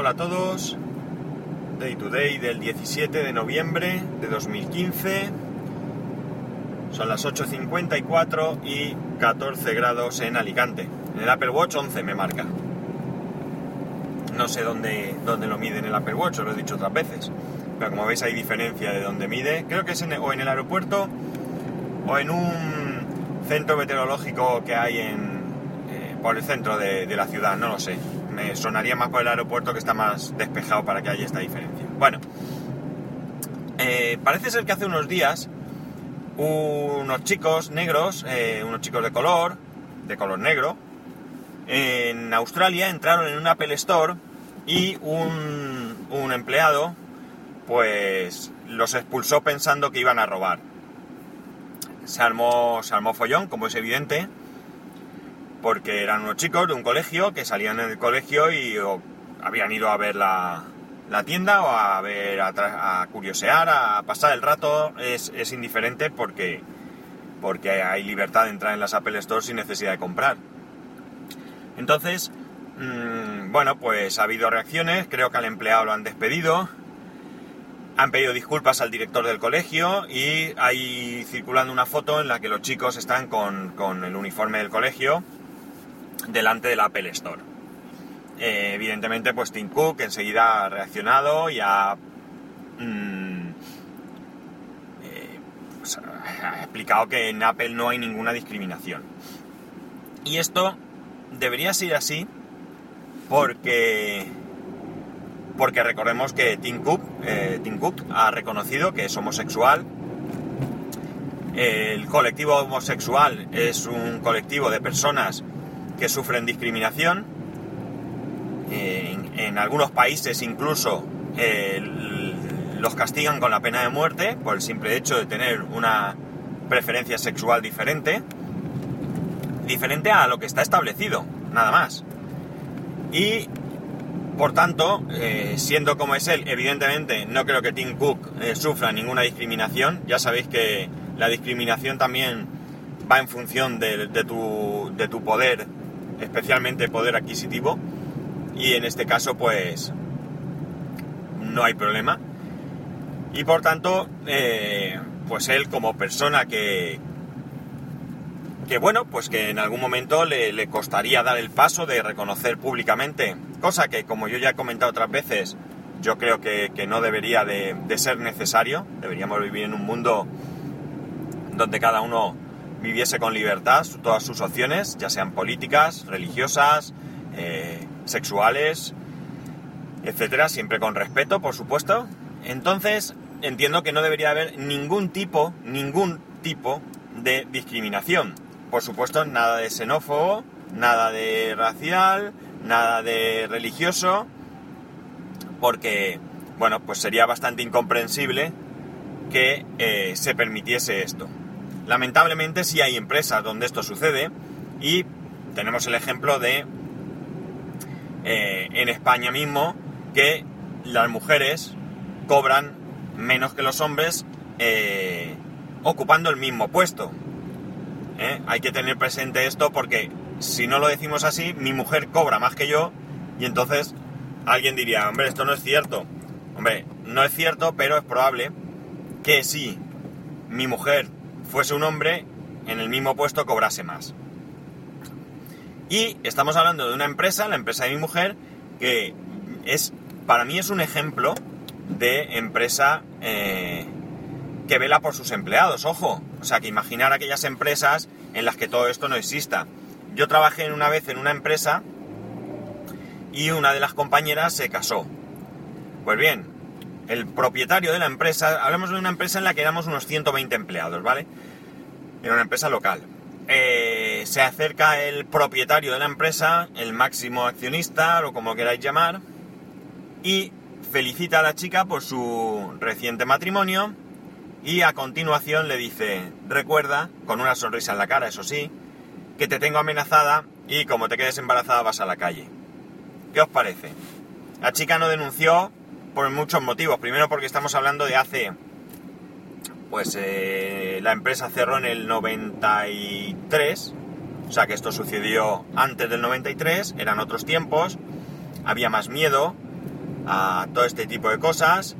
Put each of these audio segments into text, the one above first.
Hola a todos. Day to day del 17 de noviembre de 2015. Son las 8.54 y 14 grados en Alicante. En el Apple Watch 11 me marca. No sé dónde, dónde lo mide en el Apple Watch, os lo he dicho otras veces. Pero como veis hay diferencia de dónde mide. Creo que es en, o en el aeropuerto o en un centro meteorológico que hay en, eh, por el centro de, de la ciudad, no lo sé sonaría más por el aeropuerto que está más despejado para que haya esta diferencia. Bueno, eh, parece ser que hace unos días unos chicos negros, eh, unos chicos de color, de color negro, en Australia entraron en un Apple Store y un, un empleado pues los expulsó pensando que iban a robar. Se armó, se armó follón, como es evidente, porque eran unos chicos de un colegio que salían del colegio y habían ido a ver la, tienda o a ver, a, curiosear, a pasar el rato, es, indiferente porque, porque hay libertad de entrar en las Apple Store sin necesidad de comprar. Entonces, mm, bueno, pues ha habido reacciones, creo que al empleado lo han despedido, han pedido disculpas al director del colegio y hay circulando una foto en la que los chicos están con, con el uniforme del colegio delante del Apple Store. Eh, evidentemente, pues Tim Cook enseguida ha reaccionado y ha, mm, eh, pues, ha explicado que en Apple no hay ninguna discriminación. Y esto debería ser así porque porque recordemos que Tim Cook, eh, Tim Cook ha reconocido que es homosexual. El colectivo homosexual es un colectivo de personas que sufren discriminación. En, algunos países incluso los castigan con la pena de muerte por el simple hecho de tener una preferencia sexual diferente, diferente a lo que está establecido, nada más. Y por tanto, eh, siendo como es él, evidentemente no creo que Tim Cook eh, sufra ninguna discriminación. Ya sabéis que la discriminación también va en función de, tu, de tu poder especialmente poder adquisitivo y en este caso pues no hay problema. Y por tanto eh, pues él como persona que que bueno pues que en algún momento le, costaría dar el paso de reconocer públicamente cosa que como yo ya he comentado otras veces yo creo que, no debería de, de ser necesario. Deberíamos vivir en un mundo donde cada uno viviese con libertad todas sus opciones, ya sean políticas, religiosas, eh, sexuales, etcétera, siempre con respeto, por supuesto. Entonces, entiendo que no debería haber ningún tipo, ningún tipo de discriminación. Por supuesto, nada de xenófobo, nada de racial, nada de religioso, porque, bueno, pues sería bastante incomprensible que eh, se permitiese esto. Lamentablemente sí hay empresas donde esto sucede y tenemos el ejemplo de eh, en España mismo que las mujeres cobran menos que los hombres eh, ocupando el mismo puesto. ¿eh? Hay que tener presente esto porque si no lo decimos así, mi mujer cobra más que yo y entonces alguien diría, hombre, esto no es cierto. Hombre, no es cierto, pero es probable que si mi mujer fuese un hombre, en el mismo puesto cobrase más. Y estamos hablando de una empresa, la empresa de mi mujer, que es, para mí es un ejemplo de empresa eh, que vela por sus empleados, ojo. O sea, que imaginar aquellas empresas en las que todo esto no exista. Yo trabajé una vez en una empresa y una de las compañeras se casó. Pues bien, el propietario de la empresa, hablamos de una empresa en la que éramos unos 120 empleados, ¿vale? Era una empresa local. Eh, se acerca el propietario de la empresa, el máximo accionista, o como queráis llamar, y felicita a la chica por su reciente matrimonio y a continuación le dice, recuerda, con una sonrisa en la cara, eso sí, que te tengo amenazada y como te quedes embarazada vas a la calle. ¿Qué os parece? La chica no denunció por muchos motivos. Primero porque estamos hablando de hace... Pues eh, la empresa cerró en el 93, o sea que esto sucedió antes del 93, eran otros tiempos, había más miedo, a todo este tipo de cosas.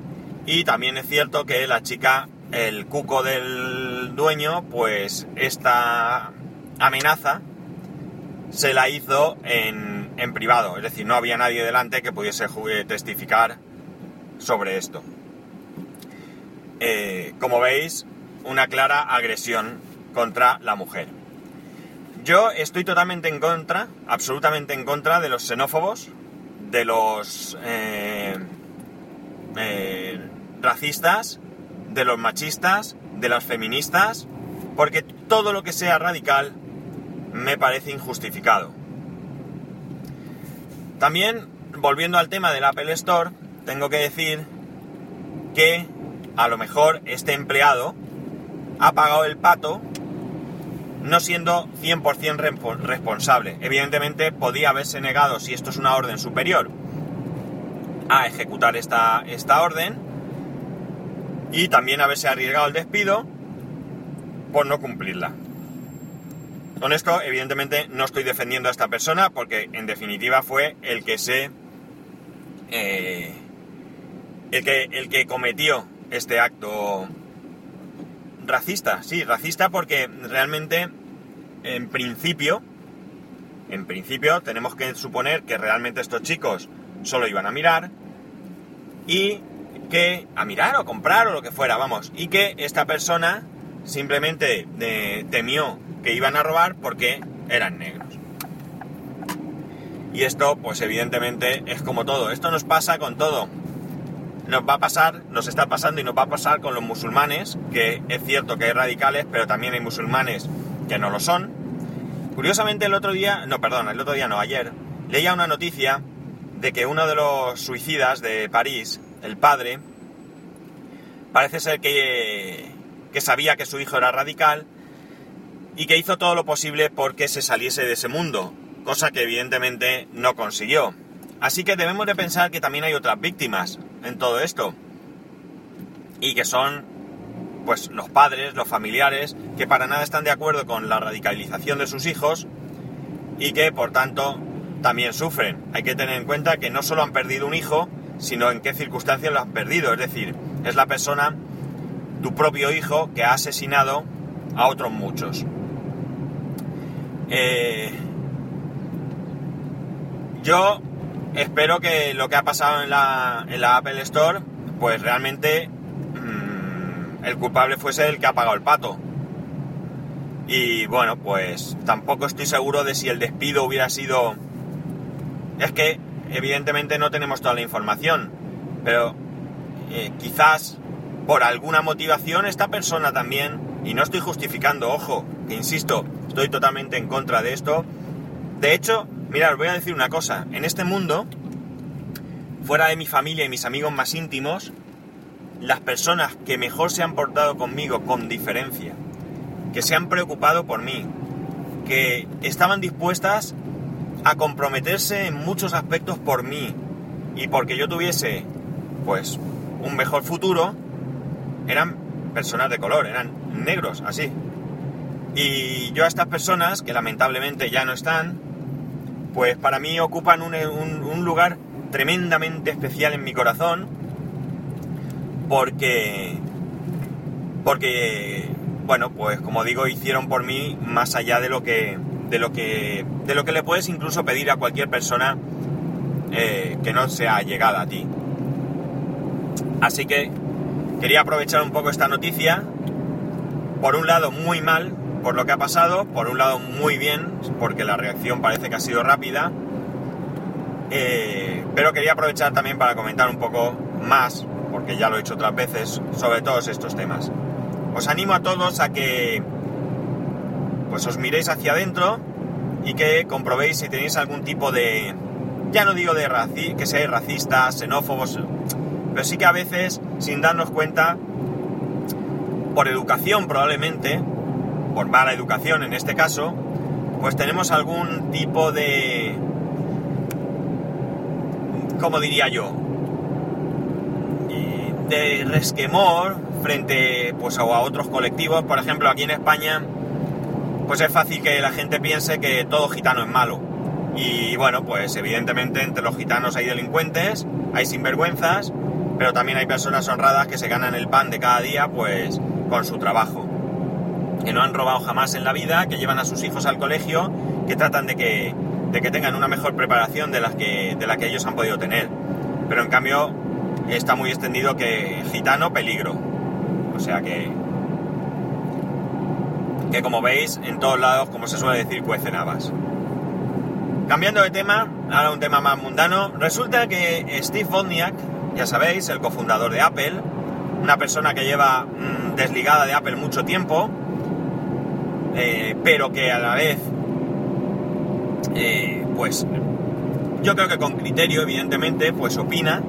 Y también es cierto que la chica, el cuco del dueño, pues esta amenaza se la hizo en, en privado. Es decir, no había nadie delante que pudiese testificar sobre esto. Eh, como veis, una clara agresión contra la mujer. Yo estoy totalmente en contra, absolutamente en contra de los xenófobos, de los eh, eh, racistas, de los machistas, de las feministas, porque todo lo que sea radical me parece injustificado. También, volviendo al tema del Apple Store, tengo que decir que a lo mejor este empleado ha pagado el pato no siendo 100% responsable. Evidentemente podía haberse negado, si esto es una orden superior, a ejecutar esta, esta orden y también haberse arriesgado el despido por no cumplirla. Con esto, evidentemente, no estoy defendiendo a esta persona porque, en definitiva, fue el que se. Eh, el, que, el que cometió este acto racista, sí, racista porque realmente, en principio, en principio tenemos que suponer que realmente estos chicos solo iban a mirar y que a mirar o comprar o lo que fuera, vamos, y que esta persona simplemente eh, temió que iban a robar porque eran negros. Y esto, pues evidentemente, es como todo. Esto nos pasa con todo nos va a pasar, nos está pasando y nos va a pasar con los musulmanes, que es cierto que hay radicales, pero también hay musulmanes que no lo son. Curiosamente el otro día, no, perdón, el otro día no, ayer, leía una noticia de que uno de los suicidas de París, el padre, parece ser que, que sabía que su hijo era radical y que hizo todo lo posible porque se saliese de ese mundo, cosa que evidentemente no consiguió. Así que debemos de pensar que también hay otras víctimas en todo esto. Y que son, pues, los padres, los familiares, que para nada están de acuerdo con la radicalización de sus hijos y que, por tanto, también sufren. Hay que tener en cuenta que no solo han perdido un hijo, sino en qué circunstancias lo han perdido. Es decir, es la persona, tu propio hijo, que ha asesinado a otros muchos. Eh, yo espero que lo que ha pasado en la, Apple Store, pues realmente mmm, el culpable fuese el que ha pagado el pato. Y bueno, pues tampoco estoy seguro de si el despido hubiera sido... Es que evidentemente no tenemos toda la información, pero eh, quizás por alguna motivación esta persona también, y no estoy justificando, ojo, que insisto, estoy totalmente en contra de esto. De hecho, Mirad, voy a decir una cosa. En este mundo, fuera de mi familia y mis amigos más íntimos, las personas que mejor se han portado conmigo con diferencia, que se han preocupado por mí, que estaban dispuestas a comprometerse en muchos aspectos por mí y porque yo tuviese, pues, un mejor futuro, eran personas de color, eran negros, así. Y yo a estas personas, que lamentablemente ya no están, pues para mí ocupan un, lugar tremendamente especial en mi corazón porque porque bueno pues como digo hicieron por mí más allá de lo que de lo que de lo que le puedes incluso pedir a cualquier persona eh, que no sea llegada a ti. Así que quería aprovechar un poco esta noticia. Por un lado muy mal por lo que ha pasado, por un lado muy bien, porque la reacción parece que ha sido rápida, eh, pero quería aprovechar también para comentar un poco más, porque ya lo he hecho otras veces, sobre todos estos temas. Os animo a todos a que pues os miréis hacia adentro y que comprobéis si tenéis algún tipo de, ya no digo de raci que seáis racistas, xenófobos, pero sí que a veces, sin darnos cuenta, por educación probablemente, por mala educación en este caso, pues tenemos algún tipo de... ¿Cómo diría yo? De resquemor frente pues, a otros colectivos. Por ejemplo, aquí en España, pues es fácil que la gente piense que todo gitano es malo. Y bueno, pues evidentemente entre los gitanos hay delincuentes, hay sinvergüenzas, pero también hay personas honradas que se ganan el pan de cada día pues con su trabajo. Que no han robado jamás en la vida, que llevan a sus hijos al colegio, que tratan de que, de que tengan una mejor preparación de, las que, de la que ellos han podido tener. Pero en cambio está muy extendido que gitano peligro. O sea que... Que como veis, en todos lados, como se suele decir, cuecen habas. Cambiando de tema, ahora un tema más mundano. Resulta que Steve Wozniak, ya sabéis, el cofundador de Apple, una persona que lleva mm, desligada de Apple mucho tiempo, eh, pero que a la vez, eh, pues, yo creo que con criterio, evidentemente, pues opina.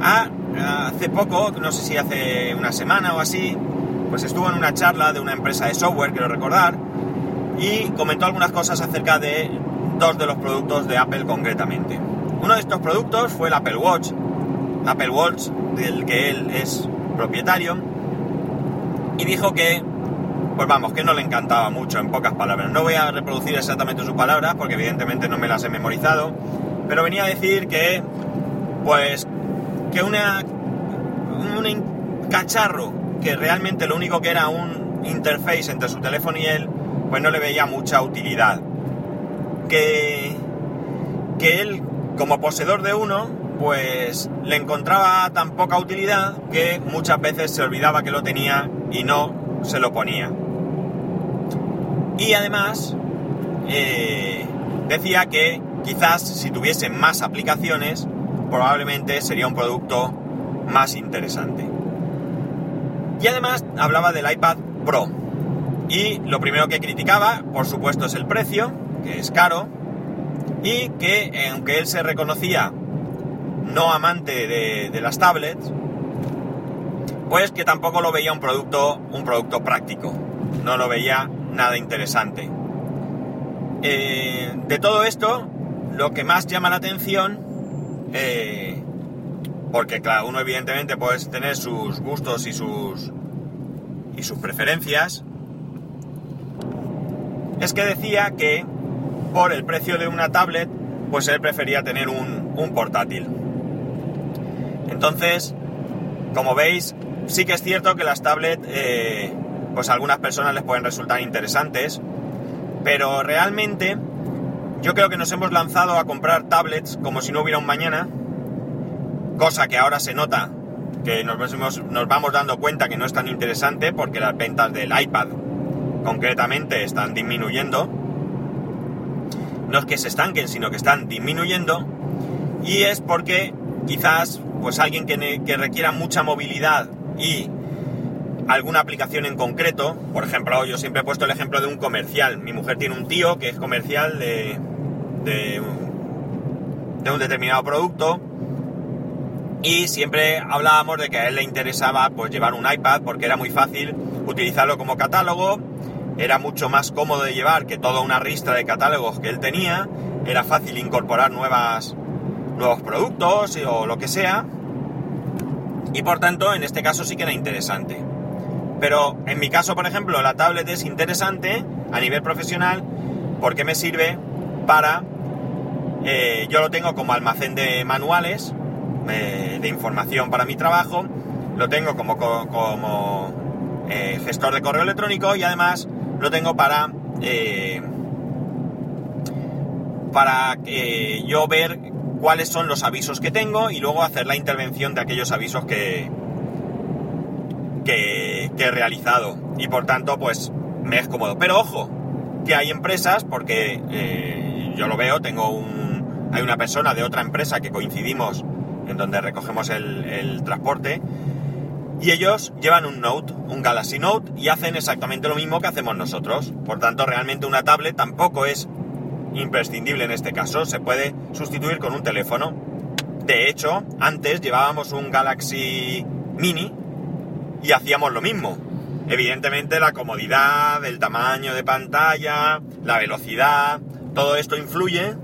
hace poco, no sé si hace una semana o así, pues estuvo en una charla de una empresa de software, quiero recordar, y comentó algunas cosas acerca de dos de los productos de Apple concretamente. Uno de estos productos fue el Apple Watch, Apple Watch del que él es propietario, y dijo que, pues vamos, que no le encantaba mucho en pocas palabras. No voy a reproducir exactamente sus palabras porque evidentemente no me las he memorizado, pero venía a decir que, pues, que una, un cacharro que realmente lo único que era un interface entre su teléfono y él, pues no le veía mucha utilidad que, que él, como poseedor de uno, pues le encontraba tan poca utilidad que muchas veces se olvidaba que lo tenía y no se lo ponía. Y además eh, decía que quizás si tuviese más aplicaciones, probablemente sería un producto más interesante. Y además hablaba del iPad Pro. Y lo primero que criticaba, por supuesto, es el precio, que es caro, y que aunque él se reconocía no amante de, las tablets, pues que tampoco lo veía un producto, un producto práctico, no lo veía nada interesante. Eh, de todo esto, lo que más llama la atención, eh, porque claro, uno evidentemente puede tener sus gustos y sus y sus preferencias, es que decía que por el precio de una tablet, pues él prefería tener un, portátil. Entonces, como veis, sí que es cierto que las tablets, eh, pues algunas personas les pueden resultar interesantes, pero realmente yo creo que nos hemos lanzado a comprar tablets como si no hubiera un mañana, cosa que ahora se nota que nos, nos vamos dando cuenta que no es tan interesante porque las ventas del iPad concretamente están disminuyendo. No es que se estanquen, sino que están disminuyendo, y es porque quizás pues alguien que, requiera mucha movilidad y alguna aplicación en concreto, por ejemplo, yo siempre he puesto el ejemplo de un comercial. Mi mujer tiene un tío que es comercial de, de, un determinado producto y siempre hablábamos de que a él le interesaba pues llevar un iPad porque era muy fácil utilizarlo como catálogo era mucho más cómodo de llevar que toda una ristra de catálogos que él tenía, era fácil incorporar nuevas, nuevos productos o lo que sea, y por tanto en este caso sí que era interesante. Pero en mi caso, por ejemplo, la tablet es interesante a nivel profesional porque me sirve para... Eh, yo lo tengo como almacén de manuales, eh, de información para mi trabajo, lo tengo como, como eh, gestor de correo electrónico y además lo tengo para para yo ver cuáles son los avisos que tengo y luego hacer la intervención de aquellos avisos que, que, he realizado y por tanto pues me es cómodo. Pero ojo, que hay empresas, porque eh, yo lo veo, tengo un, hay una persona de otra empresa que coincidimos en donde recogemos el, el transporte y ellos llevan un Note, un Galaxy Note, y hacen exactamente lo mismo que hacemos nosotros. Por tanto, realmente una tablet tampoco es imprescindible en este caso, se puede sustituir con un teléfono. De hecho, antes llevábamos un Galaxy Mini y hacíamos lo mismo. Evidentemente la comodidad, el tamaño de pantalla, la velocidad, todo esto influye,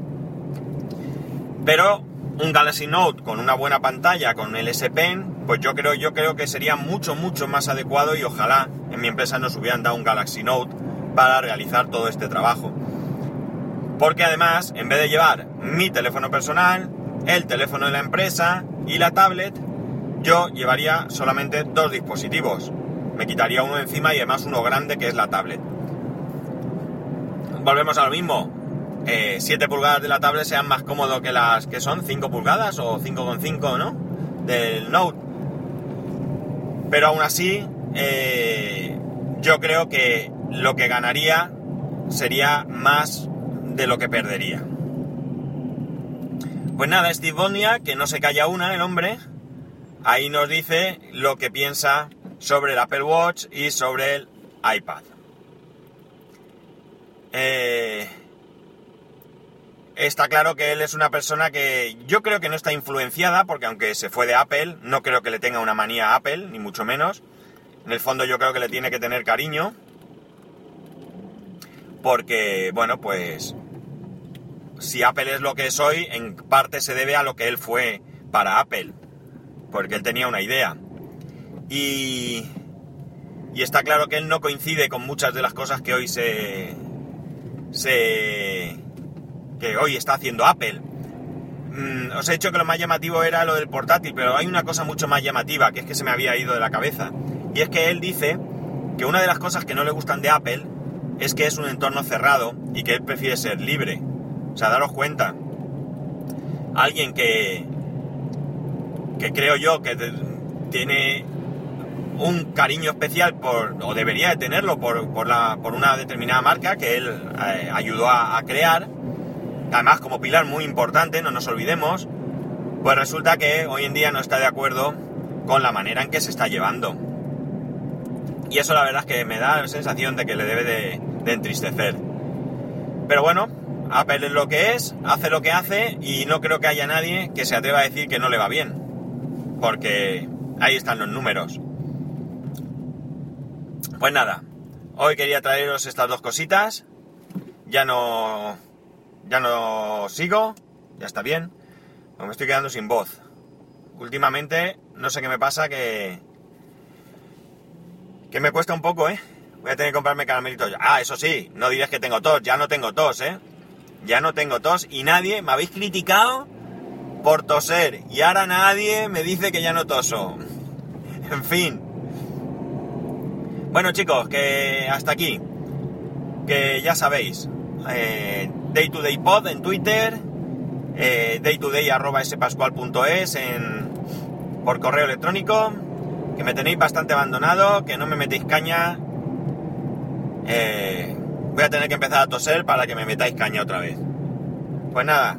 pero un Galaxy Note con una buena pantalla, con el S Pen, pues yo creo, yo creo que sería mucho, mucho más adecuado y ojalá en mi empresa nos hubieran dado un Galaxy Note para realizar todo este trabajo. Porque además, en vez de llevar mi teléfono personal, el teléfono de la empresa y la tablet, yo llevaría solamente dos dispositivos. Me quitaría uno encima y además uno grande que es la tablet. Volvemos a lo mismo. 7 pulgadas de la tablet sean más cómodo que las que son 5 pulgadas o 5,5, ¿no? Del Note. Pero aún así, eh, yo creo que lo que ganaría sería más de lo que perdería. Pues nada, Steve Bonia, que no se calla una el hombre, ahí nos dice lo que piensa sobre el Apple Watch y sobre el iPad. Eh, está claro que él es una persona que yo creo que no está influenciada, porque aunque se fue de Apple, no creo que le tenga una manía a Apple, ni mucho menos. En el fondo yo creo que le tiene que tener cariño. Porque, bueno, pues si Apple es lo que es hoy, en parte se debe a lo que él fue para Apple. Porque él tenía una idea. Y, está claro que él no coincide con muchas de las cosas que hoy se, se que hoy está haciendo Apple. Mm, os he dicho que lo más llamativo era lo del portátil, pero hay una cosa mucho más llamativa, que es que se me había ido de la cabeza. Y es que él dice que una de las cosas que no le gustan de Apple es que es un entorno cerrado y que él prefiere ser libre. O sea, daros cuenta. Alguien que, que creo yo que tiene un cariño especial por, o debería de tenerlo por, por, la, por una determinada marca que él eh, ayudó a, crear, además como pilar muy importante, no nos olvidemos, pues resulta que hoy en día no está de acuerdo con la manera en que se está llevando. Y eso la verdad es que me da la sensación de que le debe de, de entristecer. Pero bueno, Apple es lo que es, hace lo que hace y no creo que haya nadie que se atreva a decir que no le va bien. Porque ahí están los números. Pues nada, hoy quería traeros estas dos cositas. Ya no. Ya no sigo. Ya está bien. me estoy quedando sin voz. Últimamente, no sé qué me pasa que. Que me cuesta un poco, ¿eh? Voy a tener que comprarme caramelitos. Ah, eso sí, no diréis que tengo tos. Ya no tengo tos, ¿eh? Ya no tengo tos. Y nadie me habéis criticado por toser. Y ahora nadie me dice que ya no toso. en fin. Bueno chicos, que hasta aquí. Que ya sabéis. Eh, day to day pod en Twitter. Eh, daytoday arroba spascual.es en, por correo electrónico. Que me tenéis bastante abandonado. Que no me metéis caña. Eh, voy a tener que empezar a toser para que me metáis caña otra vez. Pues nada.